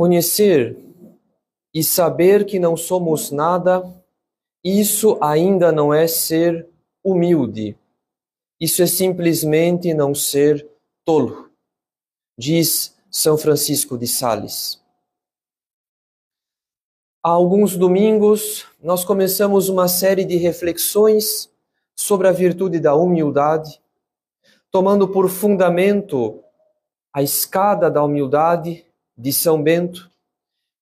Conhecer e saber que não somos nada, isso ainda não é ser humilde. Isso é simplesmente não ser tolo, diz São Francisco de Sales. Há alguns domingos, nós começamos uma série de reflexões sobre a virtude da humildade, tomando por fundamento a escada da humildade de São Bento,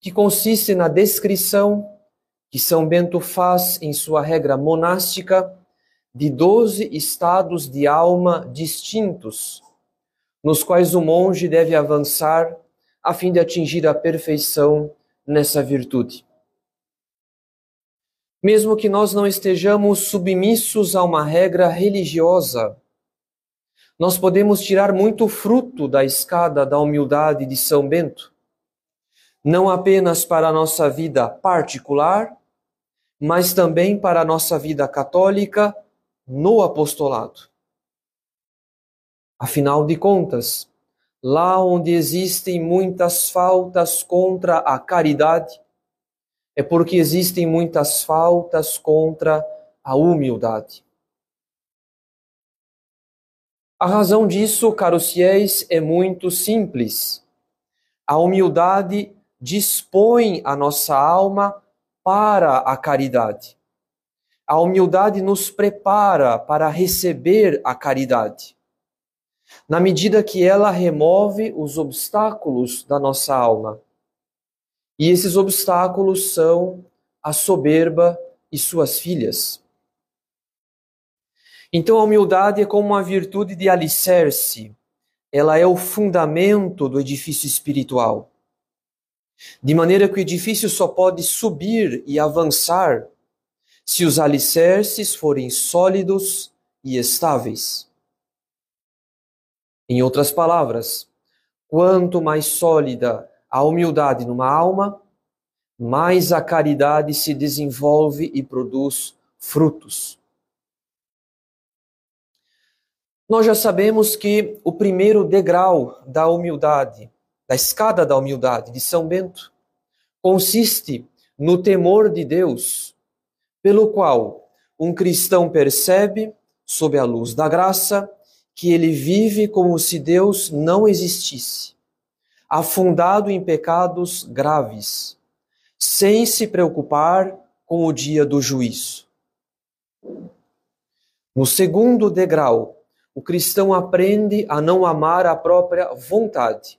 que consiste na descrição que São Bento faz em sua regra monástica de doze estados de alma distintos, nos quais o monge deve avançar a fim de atingir a perfeição nessa virtude. Mesmo que nós não estejamos submissos a uma regra religiosa, nós podemos tirar muito fruto da escada da humildade de São Bento, não apenas para a nossa vida particular, mas também para a nossa vida católica no apostolado. Afinal de contas, lá onde existem muitas faltas contra a caridade, é porque existem muitas faltas contra a humildade. A razão disso, caros fiéis, é muito simples. A humildade dispõe a nossa alma para a caridade. A humildade nos prepara para receber a caridade. Na medida que ela remove os obstáculos da nossa alma. E esses obstáculos são a soberba e suas filhas. Então a humildade é como uma virtude de alicerce, ela é o fundamento do edifício espiritual. De maneira que o edifício só pode subir e avançar se os alicerces forem sólidos e estáveis. Em outras palavras, quanto mais sólida a humildade numa alma, mais a caridade se desenvolve e produz frutos. Nós já sabemos que o primeiro degrau da humildade, da escada da humildade de São Bento, consiste no temor de Deus, pelo qual um cristão percebe, sob a luz da graça, que ele vive como se Deus não existisse afundado em pecados graves, sem se preocupar com o dia do juízo. No segundo degrau, o cristão aprende a não amar a própria vontade.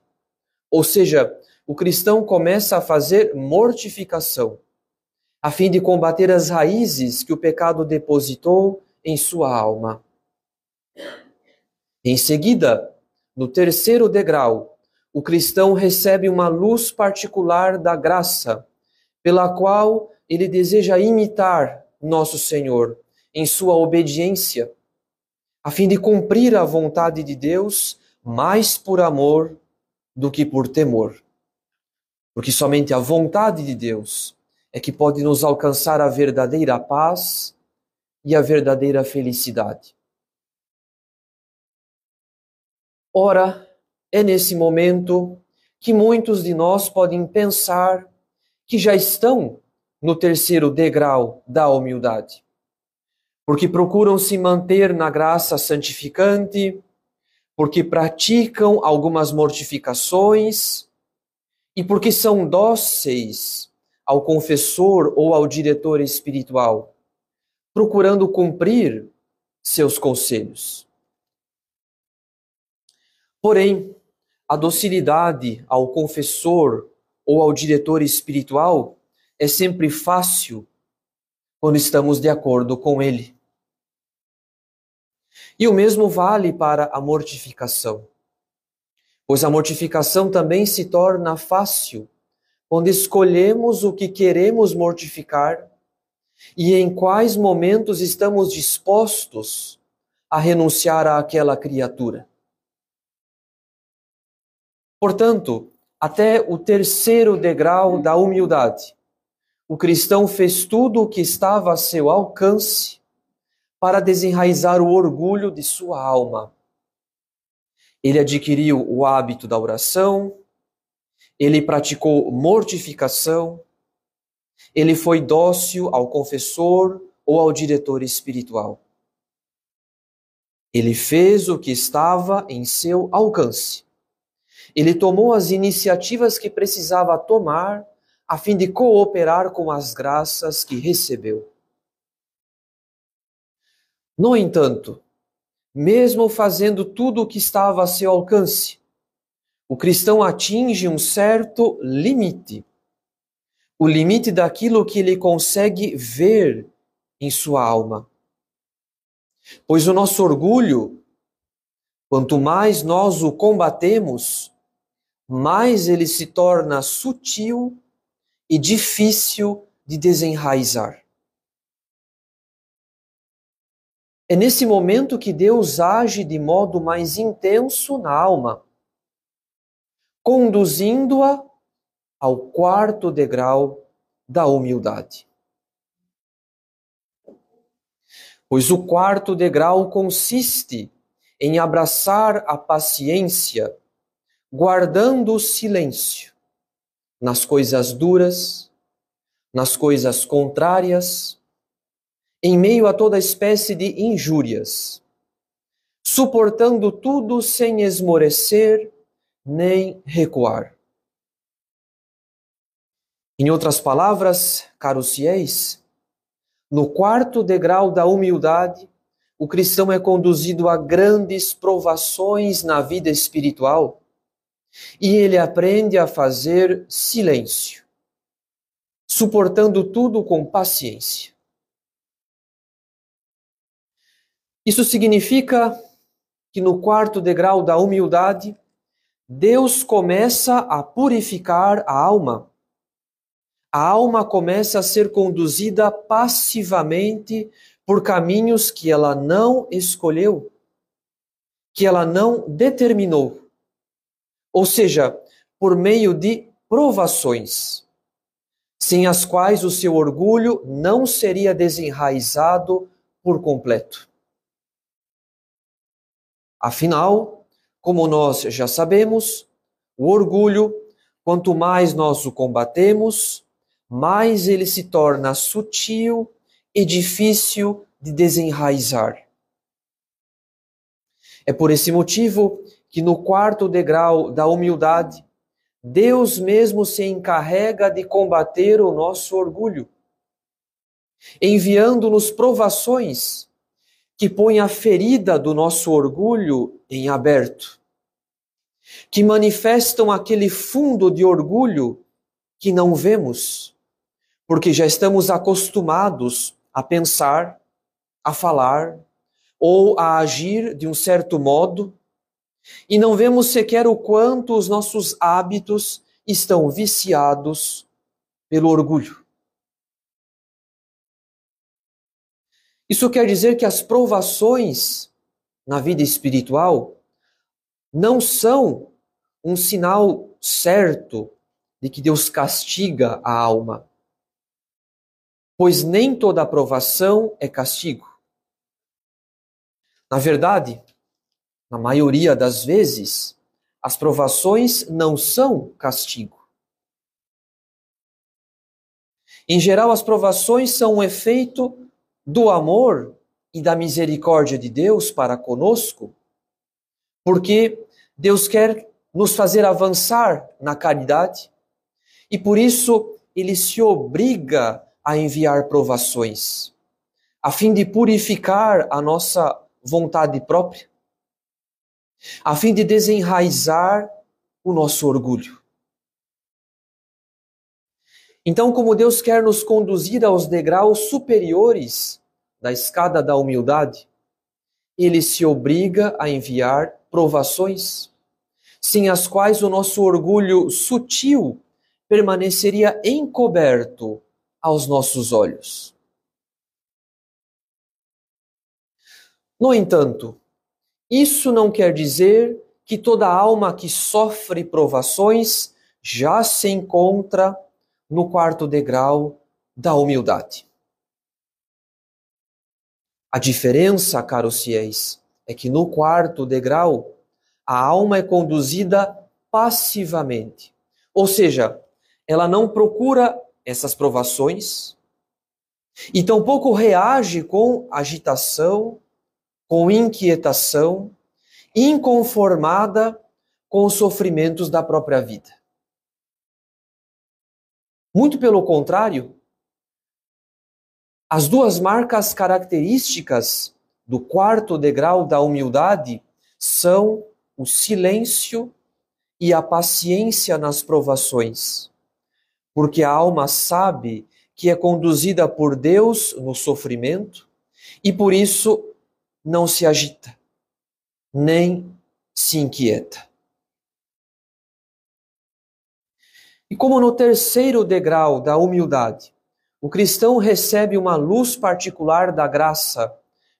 Ou seja, o cristão começa a fazer mortificação, a fim de combater as raízes que o pecado depositou em sua alma. Em seguida, no terceiro degrau, o cristão recebe uma luz particular da graça, pela qual ele deseja imitar nosso Senhor em sua obediência, a fim de cumprir a vontade de Deus mais por amor do que por temor. Porque somente a vontade de Deus é que pode nos alcançar a verdadeira paz e a verdadeira felicidade. Ora, é nesse momento que muitos de nós podem pensar que já estão no terceiro degrau da humildade, porque procuram se manter na graça santificante, porque praticam algumas mortificações e porque são dóceis ao confessor ou ao diretor espiritual, procurando cumprir seus conselhos. Porém, a docilidade ao confessor ou ao diretor espiritual é sempre fácil quando estamos de acordo com ele. E o mesmo vale para a mortificação, pois a mortificação também se torna fácil quando escolhemos o que queremos mortificar e em quais momentos estamos dispostos a renunciar àquela criatura. Portanto, até o terceiro degrau da humildade, o cristão fez tudo o que estava a seu alcance para desenraizar o orgulho de sua alma. Ele adquiriu o hábito da oração, ele praticou mortificação, ele foi dócil ao confessor ou ao diretor espiritual. Ele fez o que estava em seu alcance. Ele tomou as iniciativas que precisava tomar a fim de cooperar com as graças que recebeu. No entanto, mesmo fazendo tudo o que estava a seu alcance, o cristão atinge um certo limite. O limite daquilo que ele consegue ver em sua alma. Pois o nosso orgulho, quanto mais nós o combatemos, mais ele se torna sutil e difícil de desenraizar. É nesse momento que Deus age de modo mais intenso na alma, conduzindo-a ao quarto degrau da humildade. Pois o quarto degrau consiste em abraçar a paciência, guardando o silêncio nas coisas duras, nas coisas contrárias, em meio a toda espécie de injúrias, suportando tudo sem esmorecer nem recuar. Em outras palavras, caros fiéis, no quarto degrau da humildade, o cristão é conduzido a grandes provações na vida espiritual e ele aprende a fazer silêncio, suportando tudo com paciência. Isso significa que no quarto degrau da humildade, Deus começa a purificar a alma a alma começa a ser conduzida passivamente por caminhos que ela não escolheu, que ela não determinou. Ou seja, por meio de provações, sem as quais o seu orgulho não seria desenraizado por completo. Afinal, como nós já sabemos, o orgulho, quanto mais nós o combatemos, mais ele se torna sutil e difícil de desenraizar. É por esse motivo que no quarto degrau da humildade, Deus mesmo se encarrega de combater o nosso orgulho, enviando-nos provações que põem a ferida do nosso orgulho em aberto, que manifestam aquele fundo de orgulho que não vemos porque já estamos acostumados a pensar, a falar ou a agir de um certo modo e não vemos sequer o quanto os nossos hábitos estão viciados pelo orgulho. Isso quer dizer que as provações na vida espiritual não são um sinal certo de que Deus castiga a alma pois nem toda aprovação é castigo. Na verdade, na maioria das vezes, as provações não são castigo. Em geral, as provações são um efeito do amor e da misericórdia de Deus para conosco, porque Deus quer nos fazer avançar na caridade e por isso ele se obriga a enviar provações, a fim de purificar a nossa vontade própria, a fim de desenraizar o nosso orgulho. Então, como Deus quer nos conduzir aos degraus superiores da escada da humildade, ele se obriga a enviar provações, sem as quais o nosso orgulho sutil permaneceria encoberto aos nossos olhos. No entanto, isso não quer dizer que toda alma que sofre provações já se encontra no quarto degrau da humildade. A diferença, caros fiéis, é que no quarto degrau a alma é conduzida passivamente, Ou seja, ela não procura essas provações e tampouco reage com agitação, com inquietação, inconformada com os sofrimentos da própria vida. Muito pelo contrário, as duas marcas características do quarto degrau da humildade são o silêncio e a paciência nas provações. Porque a alma sabe que é conduzida por Deus no sofrimento e por isso não se agita, nem se inquieta. E como no terceiro degrau da humildade, o cristão recebe uma luz particular da graça,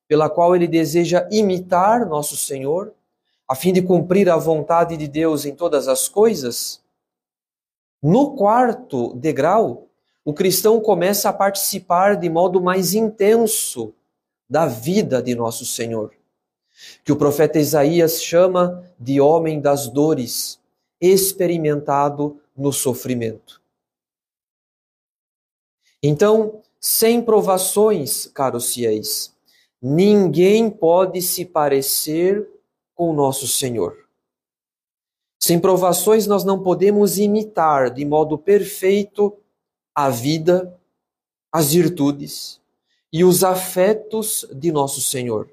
pela qual ele deseja imitar nosso Senhor, a fim de cumprir a vontade de Deus em todas as coisas. No quarto degrau, o cristão começa a participar de modo mais intenso da vida de nosso Senhor, que o profeta Isaías chama de homem das dores, experimentado no sofrimento. Então, sem provações, caros fiéis, ninguém pode se parecer com o nosso Senhor. Sem provações, nós não podemos imitar de modo perfeito a vida, as virtudes e os afetos de nosso Senhor,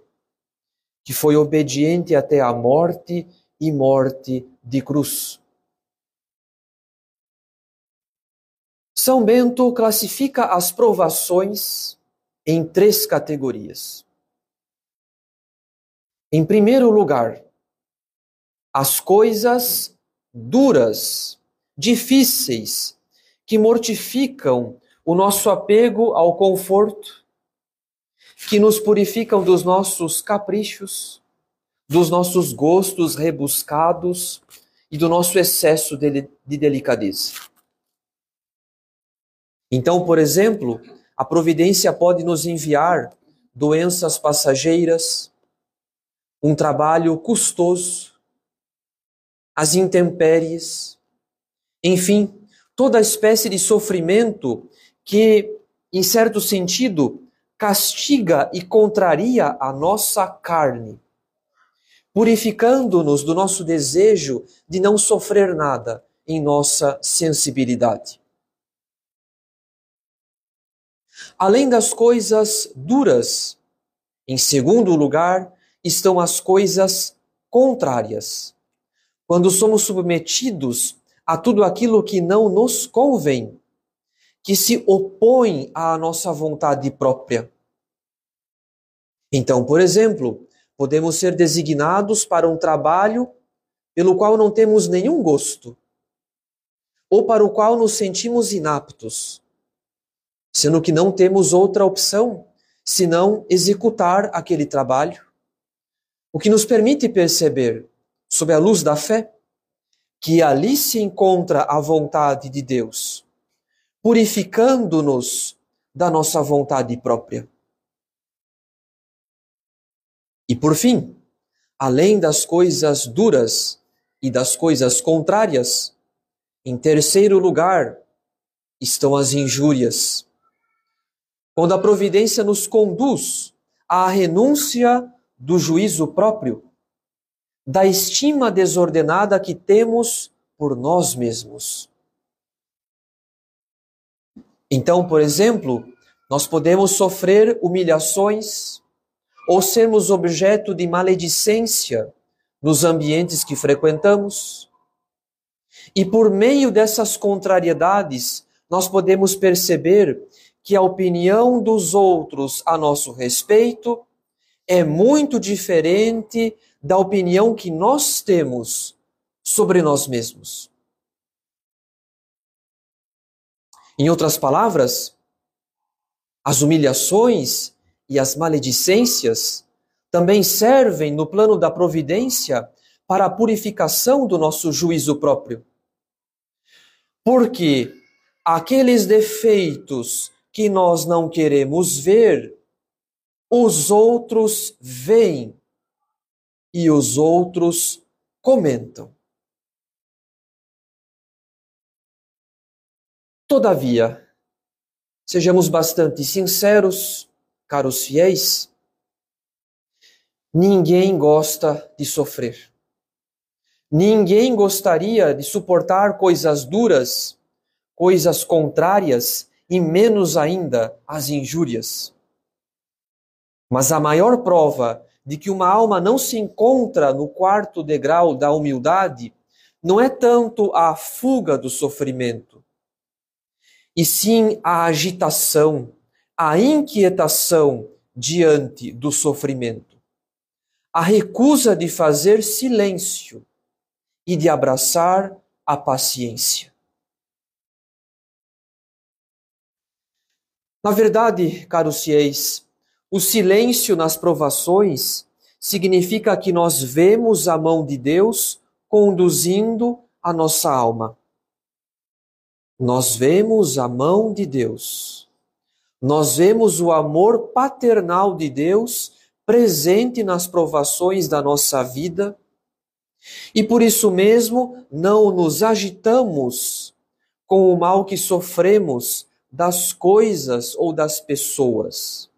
que foi obediente até a morte e morte de cruz. São Bento classifica as provações em três categorias. Em primeiro lugar, as coisas duras, difíceis, que mortificam o nosso apego ao conforto, que nos purificam dos nossos caprichos, dos nossos gostos rebuscados e do nosso excesso de, de delicadeza. Então, por exemplo, a providência pode nos enviar doenças passageiras, um trabalho custoso, as intempéries, enfim, toda espécie de sofrimento que, em certo sentido, castiga e contraria a nossa carne, purificando-nos do nosso desejo de não sofrer nada em nossa sensibilidade. Além das coisas duras, em segundo lugar, estão as coisas contrárias. Quando somos submetidos a tudo aquilo que não nos convém, que se opõe à nossa vontade própria. Então, por exemplo, podemos ser designados para um trabalho pelo qual não temos nenhum gosto, ou para o qual nos sentimos inaptos sendo que não temos outra opção senão executar aquele trabalho. O que nos permite perceber, sob a luz da fé, que ali se encontra a vontade de Deus, purificando-nos da nossa vontade própria. E por fim, além das coisas duras e das coisas contrárias, em terceiro lugar estão as injúrias quando a providência nos conduz à renúncia do juízo próprio, da estima desordenada que temos por nós mesmos. Então, por exemplo, nós podemos sofrer humilhações ou sermos objeto de maledicência nos ambientes que frequentamos. E por meio dessas contrariedades, nós podemos perceber que a opinião dos outros a nosso respeito é muito diferente da opinião que nós temos sobre nós mesmos. Em outras palavras, as humilhações e as maledicências também servem no plano da providência para a purificação do nosso juízo próprio. Porque aqueles defeitos que nós não queremos ver, os outros veem e os outros comentam. Todavia, sejamos bastante sinceros, caros fiéis, ninguém gosta de sofrer. Ninguém gostaria de suportar coisas duras, coisas contrárias e menos ainda as injúrias. Mas a maior prova de que uma alma não se encontra no quarto degrau da humildade não é tanto a fuga do sofrimento, e sim a agitação, a inquietação diante do sofrimento, a recusa de fazer silêncio e de abraçar a paciência. Na verdade, caros fiéis, o silêncio nas provações significa que nós vemos a mão de Deus conduzindo a nossa alma. Nós vemos a mão de Deus. Nós vemos o amor paternal de Deus presente nas provações da nossa vida. E por isso mesmo não nos agitamos com o mal que sofremos das coisas ou das pessoas.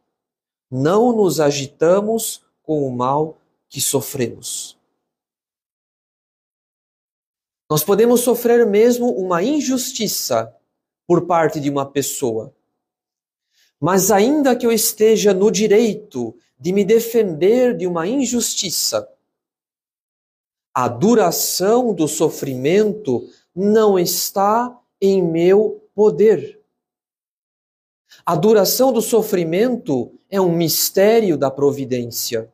Não nos agitamos com o mal que sofremos. Nós podemos sofrer mesmo uma injustiça por parte de uma pessoa. Mas ainda que eu esteja no direito de me defender de uma injustiça, a duração do sofrimento não está em meu poder. A duração do sofrimento é um mistério da providência.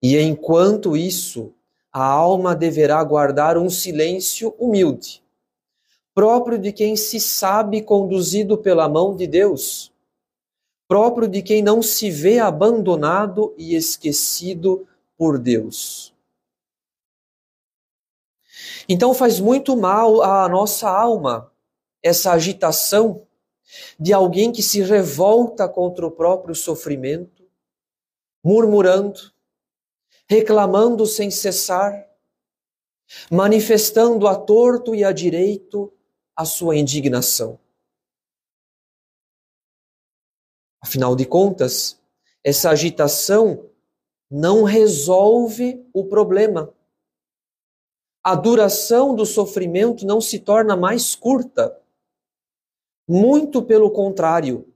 E enquanto isso, a alma deverá guardar um silêncio humilde, próprio de quem se sabe conduzido pela mão de Deus, próprio de quem não se vê abandonado e esquecido por Deus. Então faz muito mal à nossa alma essa agitação de alguém que se revolta contra o próprio sofrimento, murmurando, reclamando sem cessar, manifestando a torto e a direito a sua indignação. Afinal de contas, essa agitação não resolve o problema. A duração do sofrimento não se torna mais curta. Muito pelo contrário.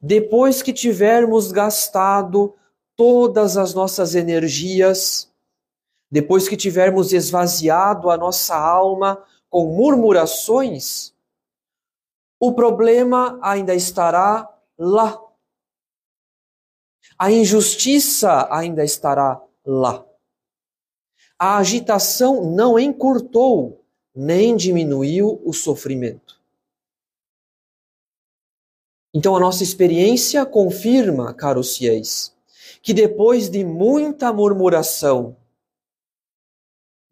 Depois que tivermos gastado todas as nossas energias, depois que tivermos esvaziado a nossa alma com murmurações, o problema ainda estará lá. A injustiça ainda estará lá. A agitação não encurtou nem diminuiu o sofrimento. Então a nossa experiência confirma, caros fiéis, que depois de muita murmuração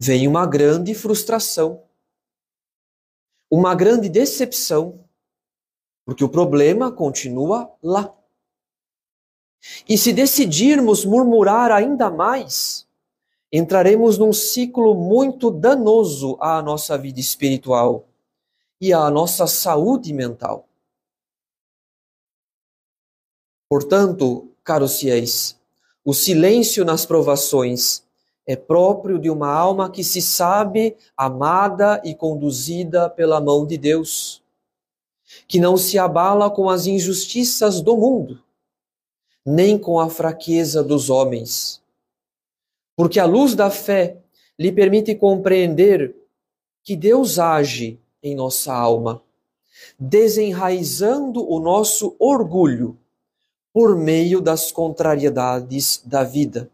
vem uma grande frustração, uma grande decepção, porque o problema continua lá. E se decidirmos murmurar ainda mais, entraremos num ciclo muito danoso à nossa vida espiritual e à nossa saúde mental. Portanto, caros fiéis, o silêncio nas provações é próprio de uma alma que se sabe amada e conduzida pela mão de Deus, que não se abala com as injustiças do mundo, nem com a fraqueza dos homens. Porque a luz da fé lhe permite compreender que Deus age em nossa alma, desenraizando o nosso orgulho por meio das contrariedades da vida.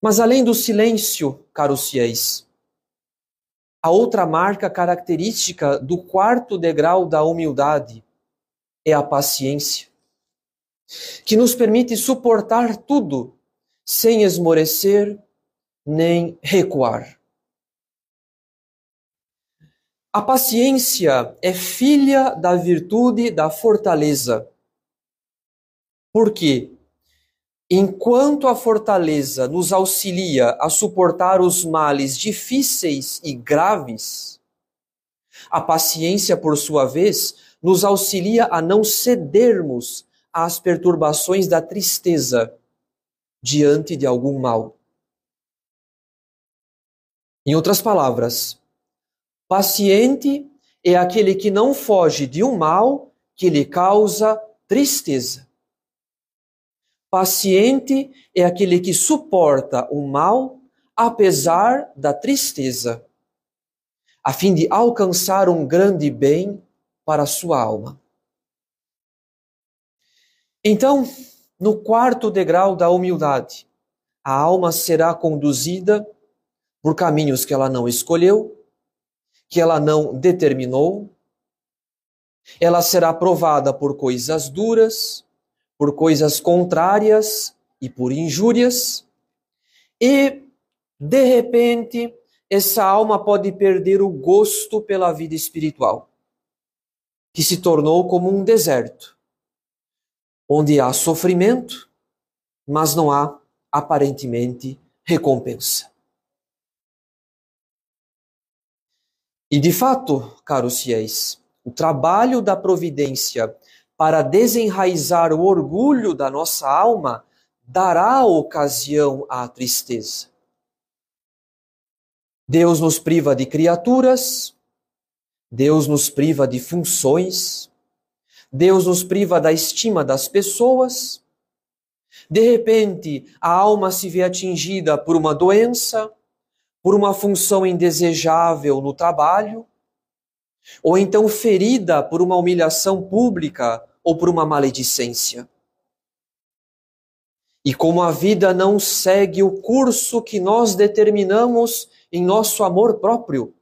Mas além do silêncio, caros fiéis, a outra marca característica do quarto degrau da humildade é a paciência, que nos permite suportar tudo sem esmorecer nem recuar. A paciência é filha da virtude da fortaleza. Por quê? Enquanto a fortaleza nos auxilia a suportar os males difíceis e graves, a paciência, por sua vez, nos auxilia a não cedermos às perturbações da tristeza diante de algum mal. Em outras palavras, paciente é aquele que não foge de um mal que lhe causa tristeza. Paciente é aquele que suporta o mal apesar da tristeza, a fim de alcançar um grande bem para a sua alma. Então, no quarto degrau da humildade, a alma será conduzida por caminhos que ela não escolheu, que ela não determinou. Ela será provada por coisas duras, por coisas contrárias e por injúrias. E, de repente, essa alma pode perder o gosto pela vida espiritual, que se tornou como um deserto onde há sofrimento, mas não há aparentemente recompensa. E de fato, caros fiéis, o trabalho da providência para desenraizar o orgulho da nossa alma dará ocasião à tristeza. Deus nos priva de criaturas, Deus nos priva de funções, Deus nos priva da estima das pessoas. De repente, a alma se vê atingida por uma doença, por uma função indesejável no trabalho, ou então ferida por uma humilhação pública ou por uma maledicência. E como a vida não segue o curso que nós determinamos em nosso amor próprio,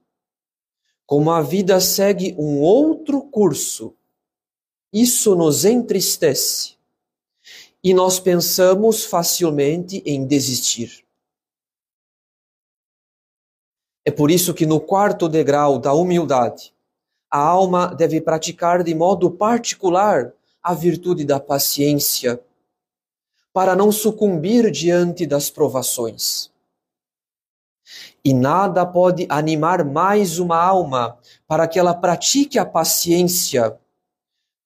como a vida segue um outro curso, isso nos entristece e nós pensamos facilmente em desistir. É por isso que no quarto degrau da humildade, a alma deve praticar de modo particular a virtude da paciência, para não sucumbir diante das provações. E nada pode animar mais uma alma para que ela pratique a paciência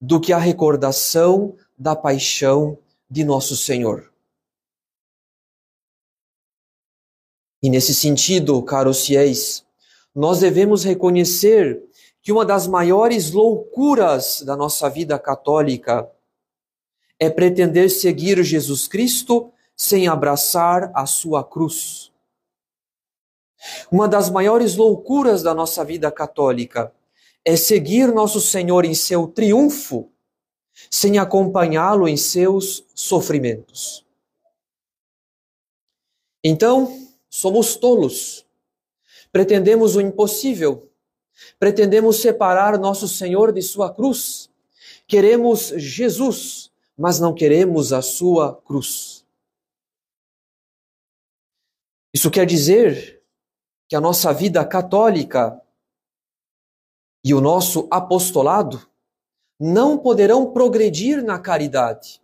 do que a recordação da paixão de nosso Senhor. E nesse sentido, caros fiéis, nós devemos reconhecer que uma das maiores loucuras da nossa vida católica é pretender seguir Jesus Cristo sem abraçar a sua cruz. Uma das maiores loucuras da nossa vida católica é seguir nosso Senhor em seu triunfo, sem acompanhá-lo em seus sofrimentos. Então, somos tolos. Pretendemos o impossível. Pretendemos separar nosso Senhor de sua cruz. Queremos Jesus, mas não queremos a sua cruz. Isso quer dizer que a nossa vida católica e o nosso apostolado não poderão progredir na caridade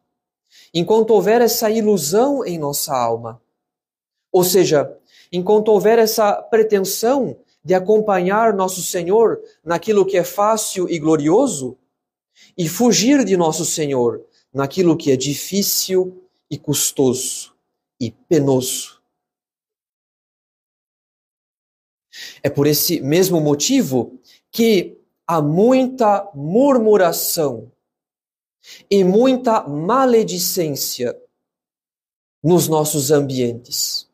enquanto houver essa ilusão em nossa alma. Ou seja, enquanto houver essa pretensão de acompanhar nosso Senhor naquilo que é fácil e glorioso e fugir de nosso Senhor naquilo que é difícil e custoso e penoso. É por esse mesmo motivo que há muita murmuração e muita maledicência nos nossos ambientes,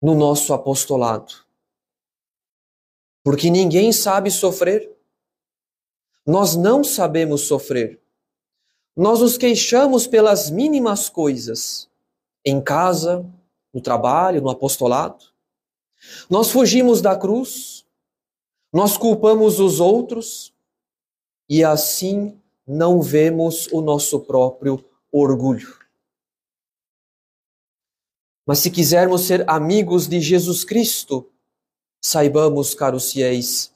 no nosso apostolado. Porque ninguém sabe sofrer. Nós não sabemos sofrer. Nós nos queixamos pelas mínimas coisas, em casa, no trabalho, no apostolado. Nós fugimos da cruz, nós culpamos os outros e assim não vemos o nosso próprio orgulho. Mas se quisermos ser amigos de Jesus Cristo, saibamos, caros fiéis,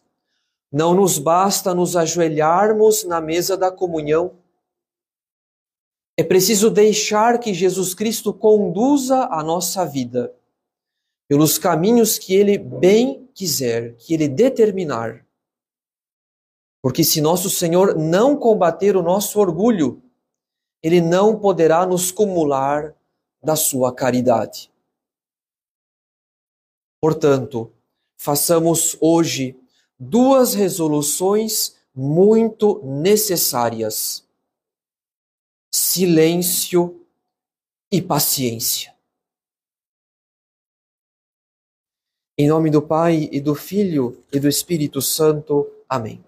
não nos basta nos ajoelharmos na mesa da comunhão. É preciso deixar que Jesus Cristo conduza a nossa vida pelos caminhos que Ele bem quiser, que Ele determinar. Porque se nosso Senhor não combater o nosso orgulho, Ele não poderá nos cumular da sua caridade. Portanto, façamos hoje duas resoluções muito necessárias: silêncio e paciência. Em nome do Pai e do Filho e do Espírito Santo. Amém.